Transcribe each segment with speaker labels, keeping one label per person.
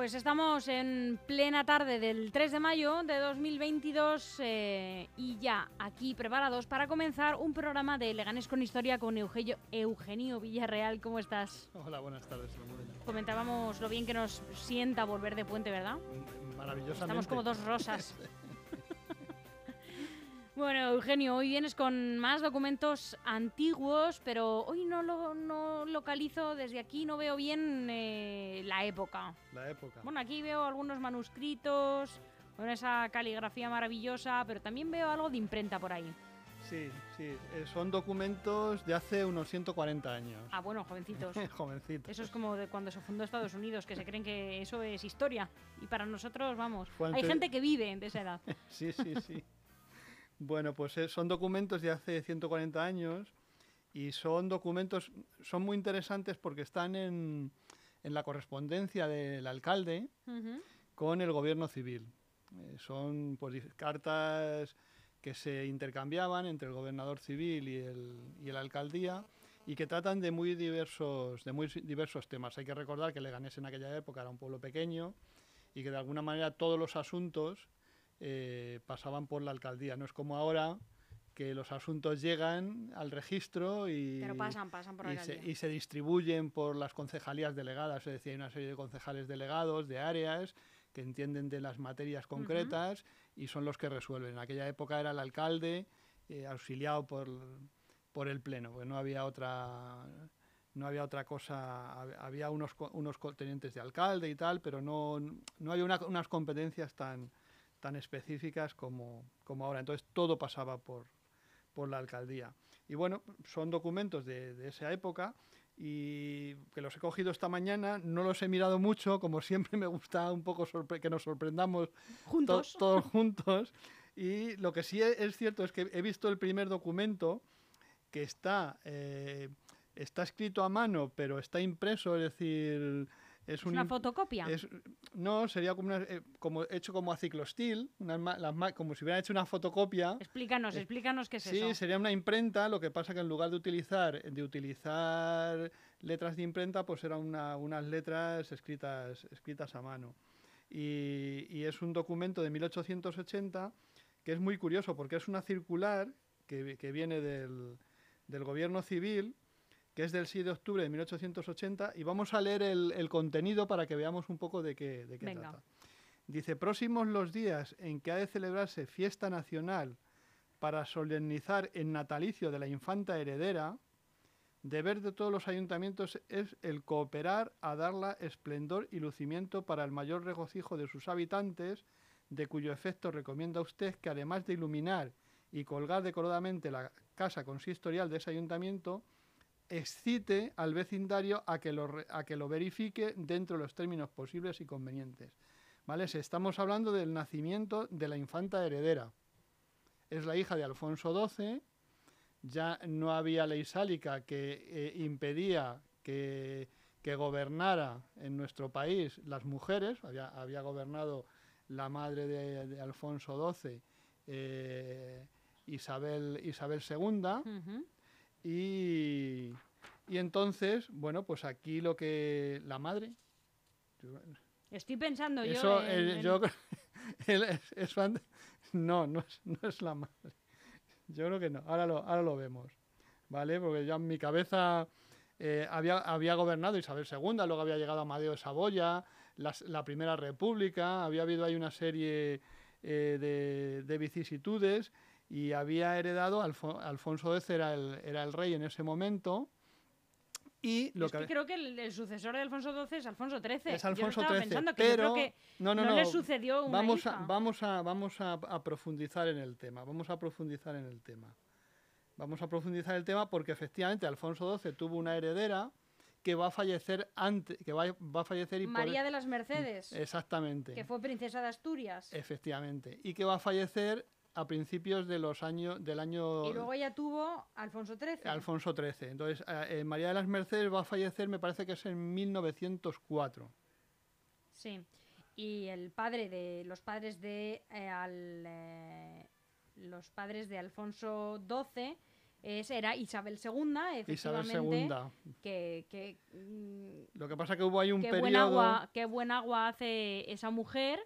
Speaker 1: Pues estamos en plena tarde del 3 de mayo de 2022 eh, y ya aquí preparados para comenzar un programa de Leganes con Historia con Eugenio, Eugenio Villarreal. ¿Cómo estás?
Speaker 2: Hola, buenas tardes.
Speaker 1: Comentábamos lo bien que nos sienta volver de puente, ¿verdad?
Speaker 2: Maravillosamente.
Speaker 1: Estamos como dos rosas. Bueno, Eugenio, hoy vienes con más documentos antiguos, pero hoy no lo no localizo desde aquí, no veo bien eh, la época.
Speaker 2: La época.
Speaker 1: Bueno, aquí veo algunos manuscritos, con esa caligrafía maravillosa, pero también veo algo de imprenta por ahí.
Speaker 2: Sí, sí, eh, son documentos de hace unos 140 años.
Speaker 1: Ah, bueno, jovencitos.
Speaker 2: jovencitos.
Speaker 1: Eso es como de cuando se fundó Estados Unidos, que se creen que eso es historia. Y para nosotros, vamos, hay gente que vive de esa edad.
Speaker 2: sí, sí, sí. Bueno, pues eh, son documentos de hace 140 años y son documentos, son muy interesantes porque están en, en la correspondencia del alcalde con el gobierno civil. Eh, son pues, cartas que se intercambiaban entre el gobernador civil y el, y el alcaldía y que tratan de muy diversos de muy diversos temas. Hay que recordar que Leganés en aquella época era un pueblo pequeño y que de alguna manera todos los asuntos eh, pasaban por la alcaldía. No es como ahora que los asuntos llegan al registro y, se, distribuyen por las concejalías delegadas, es decir, hay una serie de concejales delegados de áreas que entienden de las materias concretas y son los que resuelven. En aquella época era el alcalde eh, auxiliado por, por el pleno, porque no había otra no había otra cosa, había unos, unos tenientes de alcalde y tal, pero no, no había unas competencias tan, tan específicas como, como ahora. Entonces todo pasaba por, por la alcaldía. Y bueno, son documentos de, de, esa época y que los he cogido esta mañana, no los he mirado mucho, como siempre me gusta un poco que nos sorprendamos
Speaker 1: juntos.
Speaker 2: todos juntos. Y lo que sí es cierto es que he visto el primer documento que está, eh, está escrito a mano, pero está impreso, es decir,
Speaker 1: es, una fotocopia.
Speaker 2: no, sería como, eh, como hecho como a ciclostil, como si hubieran hecho una fotocopia.
Speaker 1: Explícanos,
Speaker 2: eh,
Speaker 1: explícanos qué es
Speaker 2: eso. Sí, sería una imprenta, lo que pasa que en lugar de utilizar, de utilizar letras de imprenta, pues eran unas letras escritas, escritas a mano. Y, es un documento de 1880 que es muy curioso porque es una circular que, que viene del, del gobierno civil que es del 6 de octubre de 1880, y vamos a leer el, contenido para que veamos un poco de qué, de qué trata. Dice, próximos los días en que ha de celebrarse fiesta nacional para solemnizar el natalicio de la infanta heredera, deber de todos los ayuntamientos es el cooperar a darla esplendor y lucimiento para el mayor regocijo de sus habitantes, de cuyo efecto recomienda usted que además de iluminar y colgar decoradamente la casa consistorial de ese ayuntamiento, excite al vecindario a que, lo, verifique dentro de los términos posibles y convenientes. ¿Vale? estamos hablando del nacimiento de la infanta heredera. Es la hija de Alfonso XII, ya no había ley sálica que eh, impedía que, gobernara en nuestro país las mujeres, había, gobernado la madre de, Alfonso XII, eh, Isabel II, y, entonces, bueno, pues aquí lo que la madre...
Speaker 1: Estoy pensando yo...
Speaker 2: En, yo no, no es, no es la madre. Yo creo que no. Ahora lo, ahora lo vemos. ¿Vale? Porque ya en mi cabeza eh, había, había gobernado Isabel II, luego había llegado Amadeo de Saboya, la, Primera República, había habido ahí una serie eh, de, de, vicisitudes y había heredado, Alfonso X era el, era el rey en ese momento. Y
Speaker 1: lo que, creo que el, sucesor de Alfonso XII es Alfonso XIII.
Speaker 2: Es Alfonso
Speaker 1: XIII,
Speaker 2: pensando
Speaker 1: que
Speaker 2: pero
Speaker 1: que no, no, no, le sucedió una
Speaker 2: vamos A, vamos a, vamos a, profundizar en el tema. Vamos a profundizar en el tema. vamos a profundizar el tema porque efectivamente Alfonso XII tuvo una heredera que va a fallecer antes, que va, va a fallecer y por-
Speaker 1: María de las Mercedes,
Speaker 2: exactamente,
Speaker 1: que fue princesa de Asturias.
Speaker 2: efectivamente, y que va a fallecer a principios de los años del año
Speaker 1: Y luego ella tuvo Alfonso XIII.
Speaker 2: Alfonso XIII. Entonces, eh, María de las Mercedes va a fallecer, me parece que es en 1904.
Speaker 1: Sí. Y el padre de los padres de eh, al, eh, los padres de Alfonso XII es, era Isabel II,
Speaker 2: Isabel
Speaker 1: efectivamente.
Speaker 2: II.
Speaker 1: Que, que, mm,
Speaker 2: Lo que pasa que hubo ahí un
Speaker 1: qué
Speaker 2: periodo
Speaker 1: buen agua, qué buen agua hace esa mujer.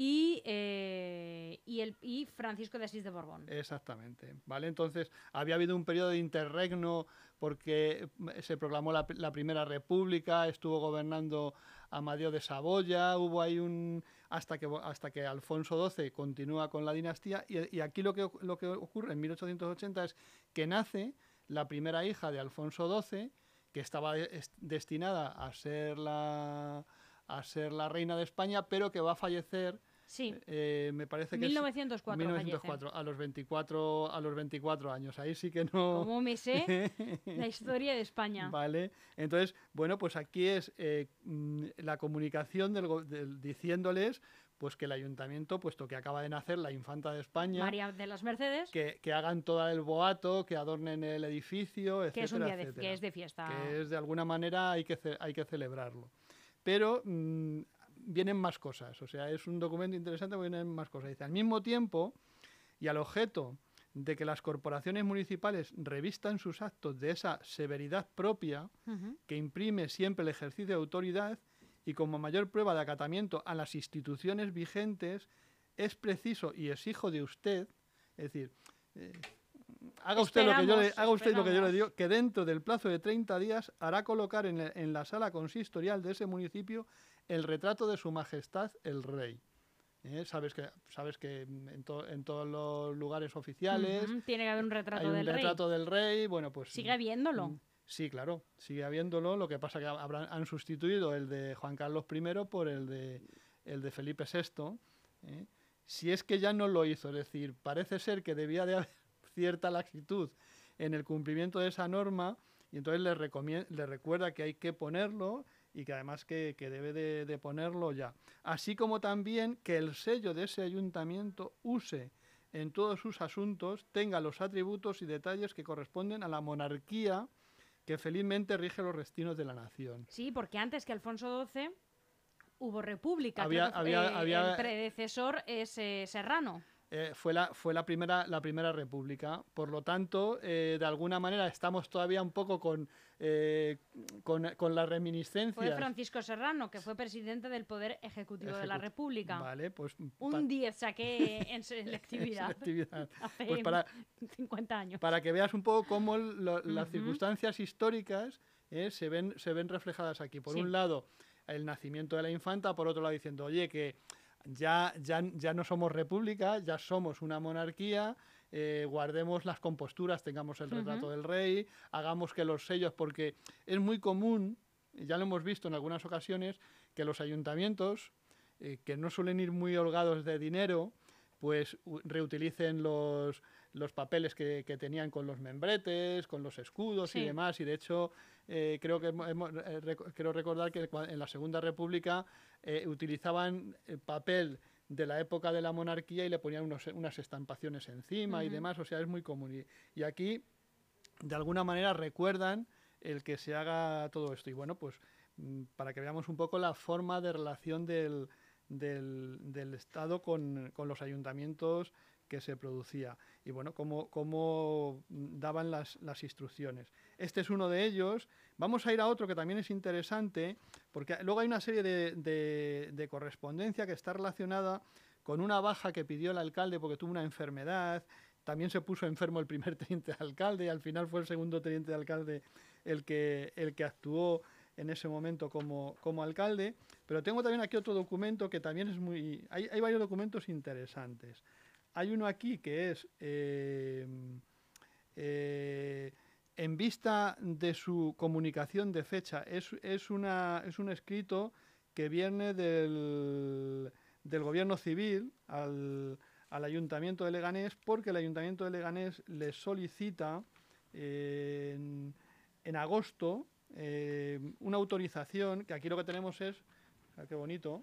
Speaker 1: Y, eh, y, Francisco de Asís de Borbón.
Speaker 2: Exactamente, ¿vale? Entonces, había habido un periodo de interregno porque mm, se proclamó la, Primera República, estuvo gobernando Amadeo de Saboya, hubo ahí un... hasta que, hasta que Alfonso XII continúa con la dinastía y, aquí lo que, lo que ocurre en 1880 es que nace la primera hija de Alfonso XII, que estaba es- destinada a ser la a ser la reina de España, pero que va a fallecer,
Speaker 1: Sí,
Speaker 2: eh, me parece que es
Speaker 1: 1904. fallece.
Speaker 2: 1904, a los 24, a los 24 años. Ahí sí que no.
Speaker 1: Como me sé la historia de España.
Speaker 2: Vale. Entonces, bueno, pues aquí es eh, mm, la comunicación del, diciéndoles pues que el ayuntamiento, puesto que acaba de nacer la infanta de España,
Speaker 1: María de las Mercedes,
Speaker 2: que, que hagan todo el boato, que adornen el edificio, etcétera,
Speaker 1: que es un día de, que es de fiesta.
Speaker 2: que es de alguna manera hay que, hay que celebrarlo. Pero mm, vienen más cosas, o sea, es un documento interesante porque vienen más cosas. Dice, al mismo tiempo, y al objeto de que las corporaciones municipales revistan sus actos de esa severidad propia que imprime siempre el ejercicio de autoridad y como mayor prueba de acatamiento a las instituciones vigentes, es preciso y exijo de usted, es decir, eh, haga usted, lo que yo le, haga usted lo que yo le digo, que dentro del plazo de 30 días hará colocar en, el- en la sala consistorial de ese municipio el retrato de su majestad el rey. ¿Eh? Sabes que, sabes que en, to- en todos los lugares oficiales
Speaker 1: Tiene que haber un retrato
Speaker 2: hay un
Speaker 1: del
Speaker 2: retrato del rey, bueno, pues...
Speaker 1: Sigue habiéndolo.
Speaker 2: Mm, Sí, claro, sigue habiéndolo. Lo que pasa que habrán, han sustituido el de Juan Carlos I por el de, el de Felipe VI. ¿eh? Si es que ya no lo hizo, es decir, parece ser que debía de haber cierta laxitud en el cumplimiento de esa norma y entonces le, le recuerda que hay que ponerlo y que además que, que debe de, de ponerlo ya. Así como también que el sello de ese ayuntamiento use en todos sus asuntos, tenga los atributos y detalles que corresponden a la monarquía que felizmente rige los destinos de la nación.
Speaker 1: Sí, porque antes que Alfonso XII hubo república.
Speaker 2: Había-
Speaker 1: creo que,
Speaker 2: había-
Speaker 1: eh,
Speaker 2: había-
Speaker 1: El predecesor es eh, Serrano.
Speaker 2: Eh, fue la, fue la, primera, la primera república. Por lo tanto, eh, de alguna manera estamos todavía un poco con, eh, con, con las
Speaker 1: Fue
Speaker 2: reminiscencias.
Speaker 1: Francisco Serrano, que fue presidente del Poder Ejecutivo de la República.
Speaker 2: Vale, pues
Speaker 1: Un 10 saqué en selectividad
Speaker 2: selectividad.
Speaker 1: hace
Speaker 2: Pues para,
Speaker 1: 50 años.
Speaker 2: para que veas un poco cómo lo- las circunstancias históricas eh, se, ven, se ven reflejadas aquí. Por
Speaker 1: Sí.
Speaker 2: un lado, el nacimiento de la infanta, por otro lado, diciendo, oye, que ya, ya, ya no somos república, ya somos una monarquía, eh, guardemos las composturas, tengamos el retrato del rey, hagamos que los sellos, porque es muy común, ya lo hemos visto en algunas ocasiones, que los ayuntamientos, eh, que no suelen ir muy holgados de dinero, pues reutilicen los, los papeles que, que tenían con los membretes, con los escudos y demás. Y de hecho, eh, creo que hemos- hemos- eh, recordar que en la Segunda República eh, utilizaban eh, papel de la época de la monarquía y le ponían unos- unas estampaciones encima y demás. O sea, es muy común. Y, y aquí, de alguna manera, recuerdan el que se haga todo esto. Y bueno, pues mm, para que veamos un poco la forma de relación del, del, del Estado con, con los ayuntamientos que se producía y bueno, cómo, cómo daban las, las instrucciones. Este es uno de ellos. Vamos a ir a otro que también es interesante, porque luego hay una serie de, de- de correspondencia que está relacionada con una baja que pidió el alcalde porque tuvo una enfermedad. También se puso enfermo el primer teniente de alcalde y al final fue el segundo teniente de alcalde el que, el que actuó en ese momento como, como alcalde. Pero tengo también aquí otro documento que también es muy... Hay, hay varios documentos interesantes. Hay uno aquí que es... eh, eh, en vista de su comunicación de fecha, es, es, una, es un escrito que viene del, del gobierno civil al, al Ayuntamiento de Leganés porque el Ayuntamiento de Leganés le solicita en, agosto eh, una autorización, que aquí lo que tenemos es, qué bonito,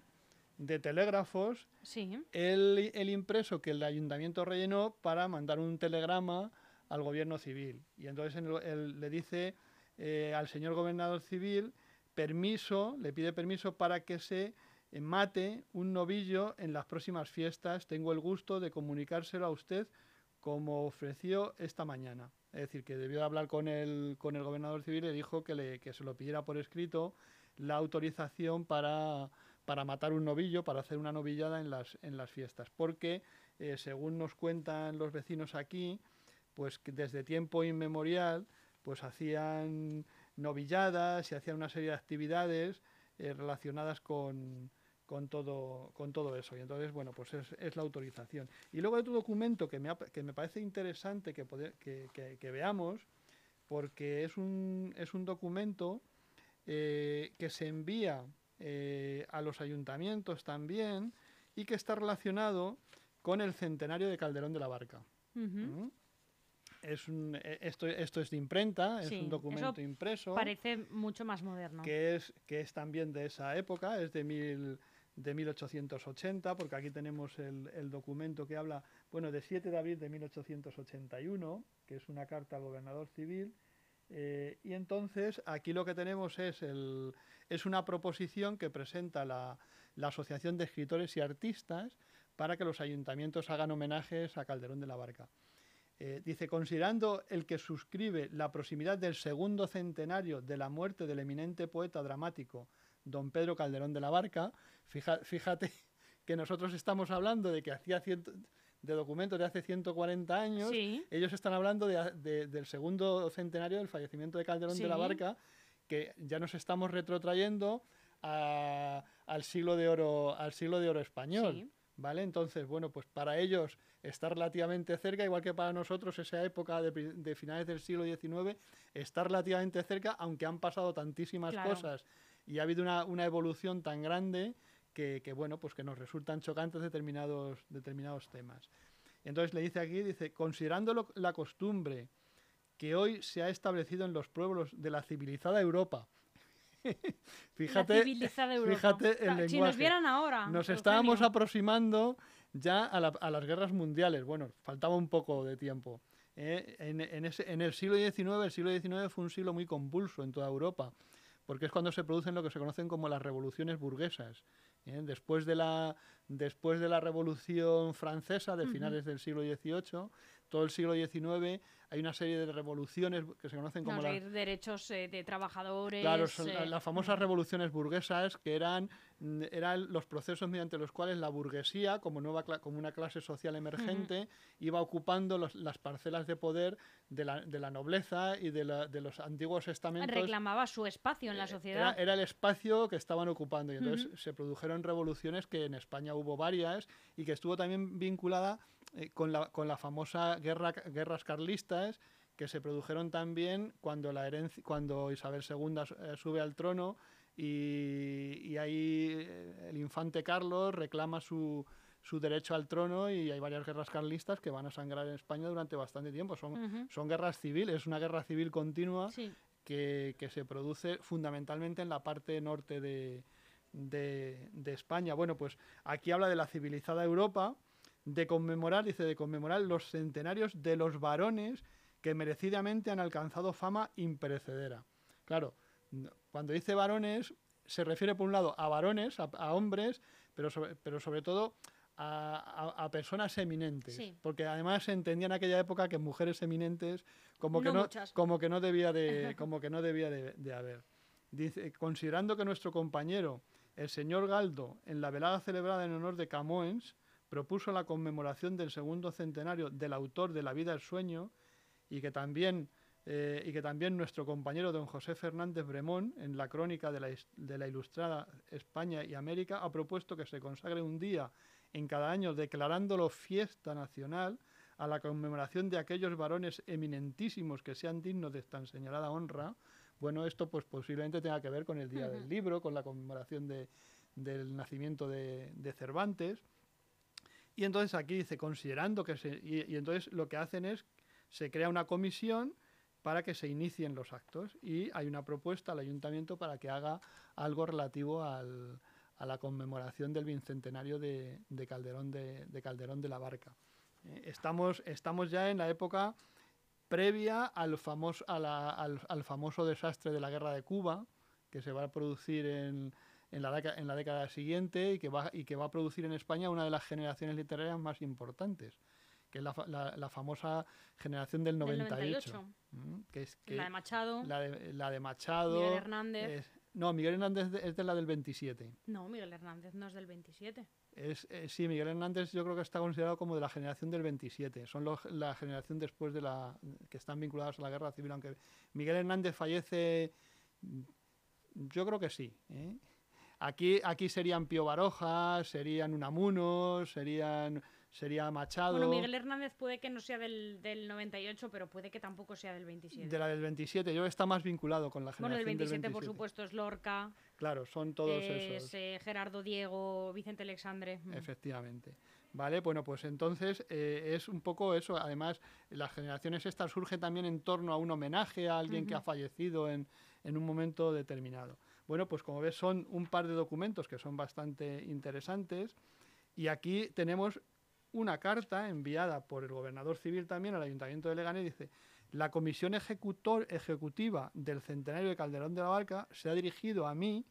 Speaker 2: de telégrafos,
Speaker 1: sí.
Speaker 2: el, el, impreso que el ayuntamiento rellenó para mandar un telegrama al gobierno civil. Y entonces él, le dice eh, al señor gobernador civil permiso, le pide permiso para que se mate un novillo en las próximas fiestas. Tengo el gusto de comunicárselo a usted como ofreció esta mañana. Es decir, que debió hablar con el, con el gobernador civil y le dijo que, le, que se lo pidiera por escrito la autorización para para matar un novillo, para hacer una novillada en las, en las fiestas. Porque, eh, según nos cuentan los vecinos aquí, pues desde tiempo inmemorial, pues hacían novilladas y hacían una serie de actividades eh, relacionadas con, con, todo, con todo eso. Y entonces, bueno, pues es, la autorización. Y luego hay otro documento que me, que me parece interesante que, que, veamos, porque es un, es un documento eh, que se envía eh, a los ayuntamientos también y que está relacionado con el centenario de Calderón de la Barca. ¿Mm? Es un, e, esto, esto es de imprenta, es un documento impreso.
Speaker 1: Parece mucho más moderno.
Speaker 2: Que es, que es también de esa época, es de, mil, de 1880, porque aquí tenemos el, el, documento que habla, bueno, de 7 de abril de 1881, que es una carta al gobernador civil, eh, y entonces aquí lo que tenemos es, el, es una proposición que presenta la, Asociación de Escritores y Artistas para que los ayuntamientos hagan homenajes a Calderón de la Barca. Eh, dice, considerando el que suscribe la proximidad del segundo centenario de la muerte del eminente poeta dramático don Pedro Calderón de la Barca, fíjate que nosotros estamos hablando de que hacía ciento, de documentos de hace 140 años, ellos están hablando de, del segundo centenario del fallecimiento de Calderón de la Barca, que ya nos estamos retrotrayendo al siglo de oro, al siglo de oro español. ¿Vale? Entonces, bueno, pues para ellos está relativamente cerca, igual que para nosotros esa época de, finales del siglo XIX está relativamente cerca, aunque han pasado tantísimas cosas y ha habido una, una evolución tan grande que, bueno, pues que nos resultan chocantes determinados, determinados temas. Entonces le dice aquí, dice, considerando la costumbre que hoy se ha establecido en los pueblos de la civilizada Europa, fíjate, fíjate el lenguaje.
Speaker 1: Si nos vieran ahora.
Speaker 2: Nos estábamos aproximando ya a, las guerras mundiales. Bueno, faltaba un poco de tiempo. ¿eh? en, en, el siglo XIX, el siglo XIX fue un siglo muy convulso en toda Europa, porque es cuando se producen lo que se conocen como las revoluciones burguesas. ¿Eh? Después, de la, después de la Revolución Francesa de finales del siglo XVIII, todo el siglo XIX hay una serie de revoluciones que se conocen como...
Speaker 1: las derechos eh, de trabajadores...
Speaker 2: Claro, son eh, las famosas revoluciones burguesas que eran, mm, eran los procesos mediante los cuales la burguesía, como, nueva, como una clase social emergente, iba ocupando las parcelas de poder de la, de la nobleza y de, la, de, los antiguos estamentos.
Speaker 1: Reclamaba su espacio en la sociedad.
Speaker 2: Era, el espacio que estaban ocupando y entonces se produjeron revoluciones que en España hubo varias y que estuvo también vinculada eh, con, la, con la famosa guerra, guerras carlistas que se produjeron también cuando, la herencia, cuando Isabel II eh, sube al trono y, y, ahí eh, el infante Carlos reclama su, su, derecho al trono y hay varias guerras carlistas que van a sangrar en España durante bastante tiempo. Son, son guerras civiles, es una guerra civil continua que, que, se produce fundamentalmente en la parte norte de, de, de España. Bueno, pues aquí habla de la civilizada Europa de conmemorar, dice, de conmemorar los centenarios de los varones que merecidamente han alcanzado fama imperecedera. Claro, cuando dice varones, se refiere por un lado a varones, a, hombres, pero sobre, pero sobre todo a, personas eminentes. Porque además se entendía en aquella época que mujeres eminentes como que no, como que no debía de, como que no debía de, haber. Dice, considerando que nuestro compañero, el señor Galdo, en la velada celebrada en honor de Camoens, propuso la conmemoración del segundo centenario del autor de La vida el sueño y que también, eh, y que también nuestro compañero don José Fernández Bremón, en la crónica de la, de la Ilustrada España y América, ha propuesto que se consagre un día en cada año declarándolo fiesta nacional a la conmemoración de aquellos varones eminentísimos que sean dignos de tan señalada honra. Bueno, esto pues posiblemente tenga que ver con el Día del Libro, con la conmemoración de, del nacimiento de, de Cervantes. Y entonces aquí dice, considerando que se... Y, y entonces lo que hacen es, se crea una comisión para que se inicien los actos y hay una propuesta al ayuntamiento para que haga algo relativo al, a la conmemoración del bicentenario de, de Calderón, de, de, Calderón de la Barca. Eh, estamos, estamos ya en la época previa al, al, al, famoso desastre de la guerra de Cuba, que se va a producir en, en, la, década, en la década siguiente y que, va, y que va a producir en España una de las generaciones literarias más importantes que es la, la, la, famosa generación del 98. Del 98.
Speaker 1: Que es, que la de Machado.
Speaker 2: La de, la de Machado.
Speaker 1: Miguel Hernández.
Speaker 2: Es, no, Miguel Hernández es de la del 27.
Speaker 1: No, Miguel Hernández no es del 27.
Speaker 2: Es, eh, sí, Miguel Hernández yo creo que está considerado como de la generación del 27. Son los, la generación después de la... que están vinculados a la guerra civil, aunque Miguel Hernández fallece... Yo creo que sí. ¿eh? Aquí, aquí serían Pío Baroja, serían Unamuno, serían sería Machado.
Speaker 1: Bueno, Miguel Hernández puede que no sea del, del 98, pero puede que tampoco sea del 27.
Speaker 2: De la del 27, yo está más vinculado con la generación
Speaker 1: Bueno, el 27,
Speaker 2: del
Speaker 1: 27. por supuesto, es Lorca.
Speaker 2: Claro, son todos
Speaker 1: es,
Speaker 2: esos.
Speaker 1: Eh, Gerardo Diego, Vicente Alexandre.
Speaker 2: Efectivamente. Vale, bueno, pues entonces eh, es un poco eso. Además, las generaciones estas surgen también en torno a un homenaje a alguien uh -huh. que ha fallecido en, en un momento determinado. Bueno, pues como ves, son un par de documentos que son bastante interesantes. Y aquí tenemos una carta enviada por el gobernador civil también al Ayuntamiento de Leganés, dice, la comisión ejecutor, ejecutiva del centenario de Calderón de la Barca se ha dirigido a mí,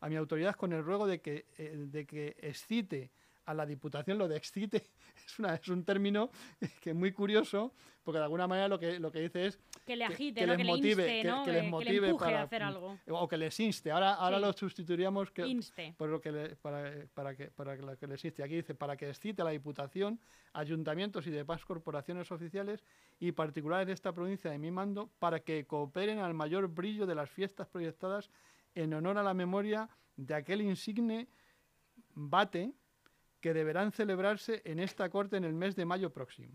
Speaker 2: a mi autoridad, con el ruego de que, eh, de que excite a la Diputación, lo de excite es, una, es un término que es muy curioso, porque de alguna manera lo que, lo que dice es
Speaker 1: que le agite, que, que, ¿no? les, motive,
Speaker 2: que,
Speaker 1: ¿no?
Speaker 2: que les motive para,
Speaker 1: a hacer algo.
Speaker 2: O que les inste. Ahora, ahora
Speaker 1: Sí.
Speaker 2: lo sustituiríamos que,
Speaker 1: Inste.
Speaker 2: por lo que le- para, para que, para que les inste. Aquí dice, para que excite a la Diputación, ayuntamientos y demás corporaciones oficiales y particulares de esta provincia de mi mando, para que cooperen al mayor brillo de las fiestas proyectadas en honor a la memoria de aquel insigne bate que deberán celebrarse en esta corte en el mes de mayo próximo.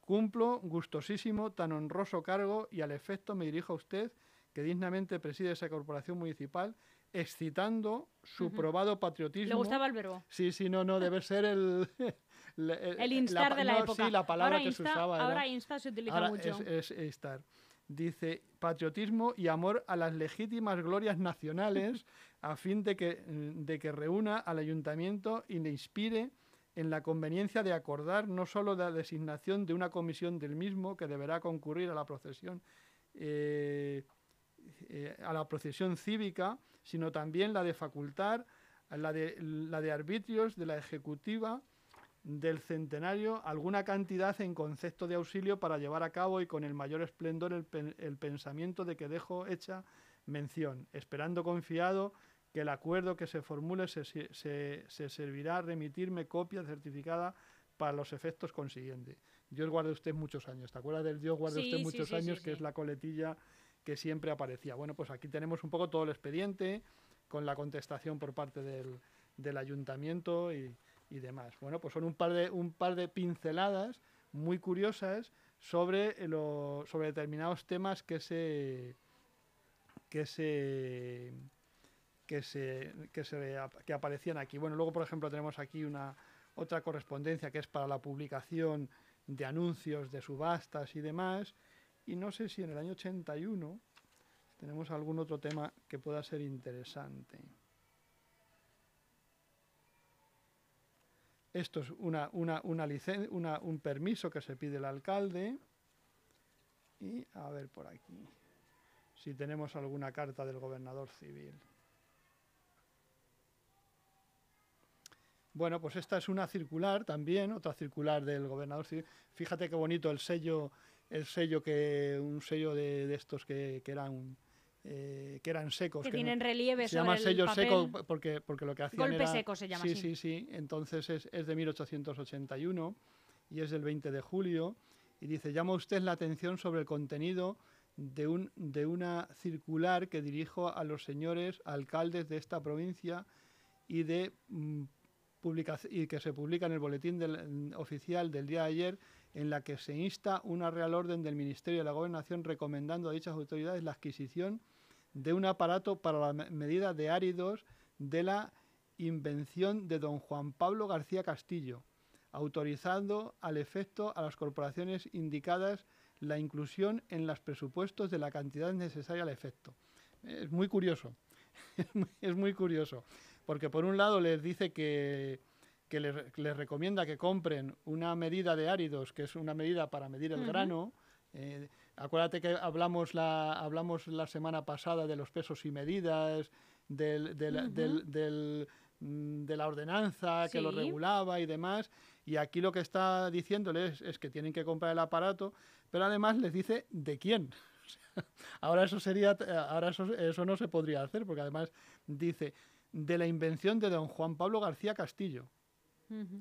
Speaker 2: Cumplo gustosísimo tan honroso cargo y al efecto me dirijo a usted, que dignamente preside esa corporación municipal, excitando su probado patriotismo.
Speaker 1: Le gustaba el verbo.
Speaker 2: Sí, sí, no, no, debe ser el... el,
Speaker 1: El instar de la
Speaker 2: no,
Speaker 1: época.
Speaker 2: Sí, la palabra
Speaker 1: ahora
Speaker 2: que
Speaker 1: insta,
Speaker 2: se usaba era-
Speaker 1: Ahora insta se utiliza
Speaker 2: Ahora
Speaker 1: mucho.
Speaker 2: Es, es estar. Dice, patriotismo y amor a las legítimas glorias nacionales a fin de que, de que reúna al ayuntamiento y le inspire en la conveniencia de acordar no solo la designación de una comisión del mismo que deberá concurrir a la procesión eh, eh, a la procesión cívica, sino también la de facultar la de, la de arbitrios de la ejecutiva del centenario alguna cantidad en concepto de auxilio para llevar a cabo y con el mayor esplendor el, pen- el pensamiento de que dejo hecha mención, esperando confiado que el acuerdo que se formule se, se, se- se servirá a remitirme copia certificada para los efectos consiguientes. Dios guarde usted muchos años. ¿Te acuerdas del Dios guarde
Speaker 1: Sí,
Speaker 2: usted muchos
Speaker 1: sí,
Speaker 2: años? que es la coletilla que siempre aparecía. Bueno, pues aquí tenemos un poco todo el expediente con la contestación por parte del, del ayuntamiento y, y demás. Bueno, pues son un par de, un par de pinceladas muy curiosas sobre, lo, sobre determinados temas que se que se que se, que se que aparecían aquí. Bueno, luego por ejemplo tenemos aquí una otra correspondencia que es para la publicación de anuncios de subastas y demás. Y no sé si en el año 81 tenemos algún otro tema que pueda ser interesante. Esto es una, una, una licen- una- un permiso que se pide el alcalde. Y a ver por aquí si tenemos alguna carta del gobernador civil. Bueno, pues esta es una circular también, otra circular del gobernador civil. Fíjate qué bonito el sello, el sello que, un sello de, de estos que, que eran eh, que eran secos.
Speaker 1: que
Speaker 2: que no-
Speaker 1: tienen relieve
Speaker 2: se
Speaker 1: sobre
Speaker 2: llama
Speaker 1: el
Speaker 2: sello
Speaker 1: papel.
Speaker 2: seco porque, porque lo que hacían
Speaker 1: Golpe
Speaker 2: era...
Speaker 1: seco se llama
Speaker 2: sí,
Speaker 1: así.
Speaker 2: sí, sí. Entonces es, es de 1881 y es del 20 de julio. Y dice, llama usted la atención sobre el contenido de, un, de una circular que dirijo a los señores alcaldes de esta provincia y, de, mm, publica- y que se publica en el boletín del- mm, oficial del día de ayer en la que se insta una real orden del Ministerio de la Gobernación recomendando a dichas autoridades la adquisición de un aparato para la me- medida de áridos de la invención de don Juan Pablo García Castillo, autorizando al efecto a las corporaciones indicadas la inclusión en los presupuestos de la cantidad necesaria al efecto. Es muy curioso, es muy curioso, porque por un lado les dice que, les, recomienda que compren una medida de áridos, que es una medida para medir el grano. Eh, acuérdate que hablamos la, hablamos la semana pasada de los pesos y medidas, del, del, mm, de la ordenanza que lo regulaba y demás. Y aquí lo que está diciéndoles es que tienen que comprar el aparato, pero además les dice de quién. ahora eso sería, ahora eso, eso no se podría hacer, porque además dice de la invención de don Juan Pablo García Castillo.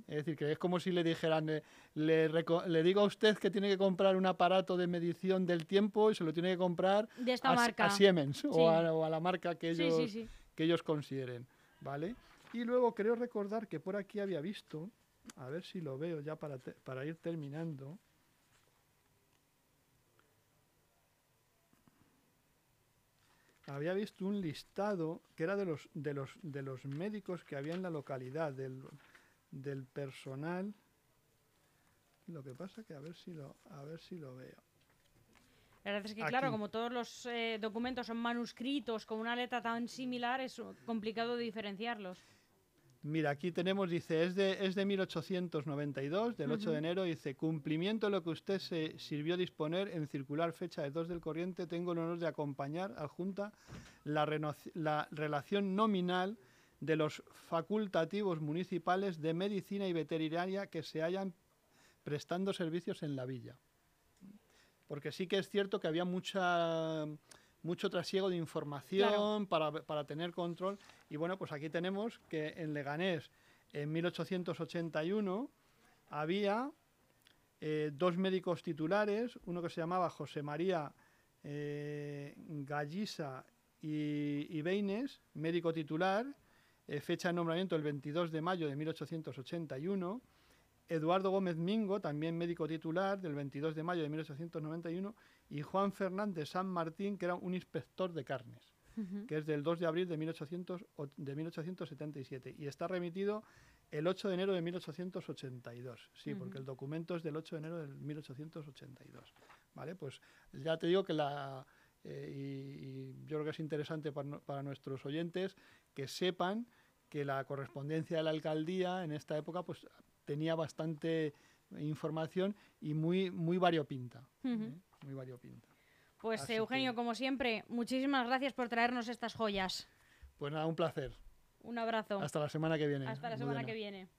Speaker 2: Es decir, que es como si le dijeran, eh, le, le, digo a usted que tiene que comprar un aparato de medición del tiempo y se lo tiene que comprar
Speaker 1: de esta a, marca.
Speaker 2: Siemens o, a, la marca que ellos, que ellos consideren. ¿vale? Y luego creo recordar que por aquí había visto, a ver si lo veo ya para, para ir terminando, había visto un listado que era de los, de los, de los médicos que había en la localidad, del, del personal. Lo que pasa que a ver si lo, a ver si lo veo.
Speaker 1: La verdad es que, claro, como todos los eh, documentos son manuscritos con una letra tan similar, es complicado diferenciarlos.
Speaker 2: Mira, aquí tenemos, dice, es de, es de 1892, del 8 de enero, dice, cumplimiento de lo que usted se sirvió disponer en circular fecha de 2 del corriente, tengo el honor de acompañar al Junta la, la relación nominal de los facultativos municipales de medicina y veterinaria que se hayan prestando servicios en la villa. Porque sí que es cierto que había mucha mucho trasiego de información para, para, tener control. Y bueno, pues aquí tenemos que en Leganés, en 1881, había eh, dos médicos titulares, uno que se llamaba José María eh, Gallisa y, y, Beines, médico titular, eh, fecha de nombramiento el 22 de mayo de 1881. Eduardo Gómez Mingo, también médico titular, del 22 de mayo de 1891 y Juan Fernández San Martín, que era un inspector de carnes, que es del 2 de abril de, 1800, de 1877 y está remitido el 8 de enero de 1882. Sí, porque el documento es del 8 de enero de 1882. ¿Vale? Pues ya te digo que la... Eh, y, yo creo que es interesante para, para nuestros oyentes que sepan que la correspondencia de la alcaldía en esta época pues tenía bastante información y muy muy variopinta muy variopinta.
Speaker 1: Pues Eugenio, como siempre, muchísimas gracias por traernos estas joyas.
Speaker 2: Pues nada, un placer.
Speaker 1: Un abrazo.
Speaker 2: Hasta la semana que viene.
Speaker 1: Hasta la semana que viene.